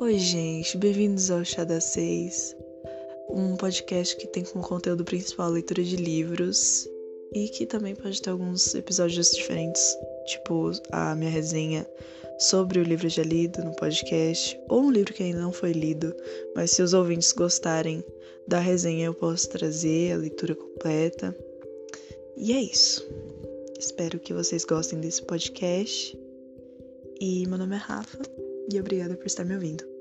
Oi, gente, bem-vindos ao Chá das Seis, um podcast que tem como conteúdo principal a leitura de livros e que também pode ter alguns episódios diferentes, tipo a minha resenha sobre o livro já lido no podcast, ou um livro que ainda não foi lido, mas se os ouvintes gostarem da resenha eu posso trazer a leitura completa. E é isso. Espero que vocês gostem desse podcast. E meu nome é Rafa e obrigada por estar me ouvindo.